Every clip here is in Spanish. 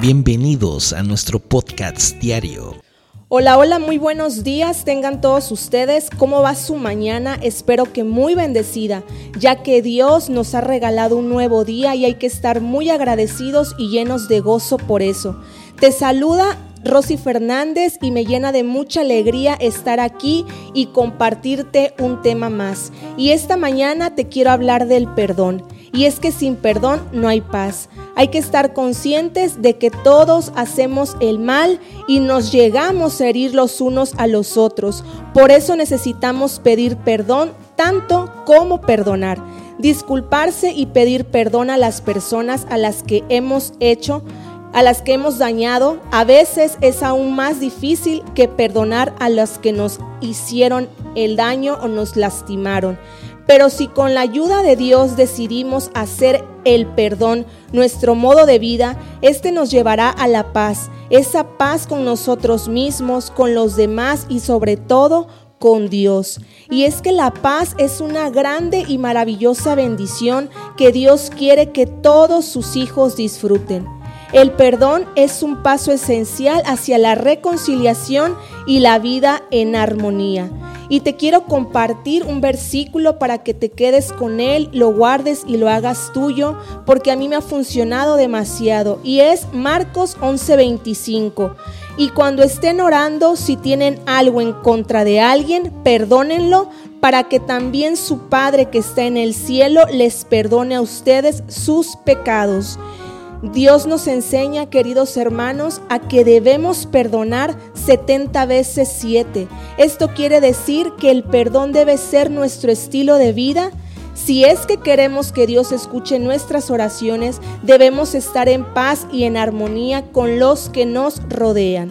Bienvenidos a nuestro podcast diario. Hola, hola, muy buenos días tengan todos ustedes. ¿Cómo va su mañana? Espero que muy bendecida, ya que Dios nos ha regalado un nuevo día y hay que estar muy agradecidos y llenos de gozo por eso. Te saluda Rosy Fernández y me llena de mucha alegría estar aquí y compartirte un tema más. Y esta mañana te quiero hablar del perdón. Y es que sin perdón no hay paz. Hay que estar conscientes de que todos hacemos el mal y nos llegamos a herir los unos a los otros. Por eso necesitamos pedir perdón tanto como perdonar. Disculparse y pedir perdón a las personas a las que hemos hecho a las que hemos dañado, a veces es aún más difícil que perdonar a las que nos hicieron el daño o nos lastimaron. Pero si con la ayuda de Dios decidimos hacer el perdón nuestro modo de vida, este nos llevará a la paz, esa paz con nosotros mismos, con los demás y sobre todo con Dios. Y es que la paz es una grande y maravillosa bendición que Dios quiere que todos sus hijos disfruten. El perdón es un paso esencial hacia la reconciliación y la vida en armonía. Y te quiero compartir un versículo para que te quedes con él, lo guardes y lo hagas tuyo, porque a mí me ha funcionado demasiado. Y es Marcos 11:25. Y cuando estén orando, si tienen algo en contra de alguien, perdónenlo para que también su Padre que está en el cielo les perdone a ustedes sus pecados. Dios nos enseña, queridos hermanos, a que debemos perdonar 70 veces 7. Esto quiere decir que el perdón debe ser nuestro estilo de vida. Si es que queremos que Dios escuche nuestras oraciones, debemos estar en paz y en armonía con los que nos rodean.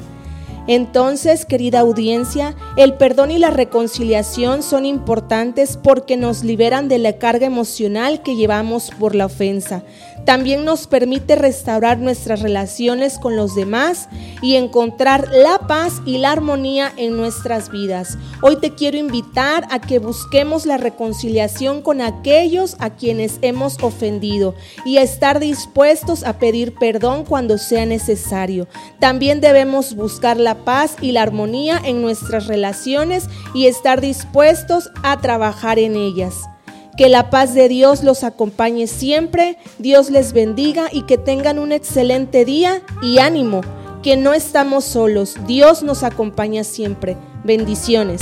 Entonces, querida audiencia, el perdón y la reconciliación son importantes porque nos liberan de la carga emocional que llevamos por la ofensa. También nos permite restaurar nuestras relaciones con los demás y encontrar la paz y la armonía en nuestras vidas. Hoy te quiero invitar a que busquemos la reconciliación con aquellos a quienes hemos ofendido y a estar dispuestos a pedir perdón cuando sea necesario. También debemos buscar la paz y la armonía en nuestras relaciones y estar dispuestos a trabajar en ellas. Que la paz de Dios los acompañe siempre, Dios les bendiga y que tengan un excelente día y ánimo, que no estamos solos, Dios nos acompaña siempre. Bendiciones.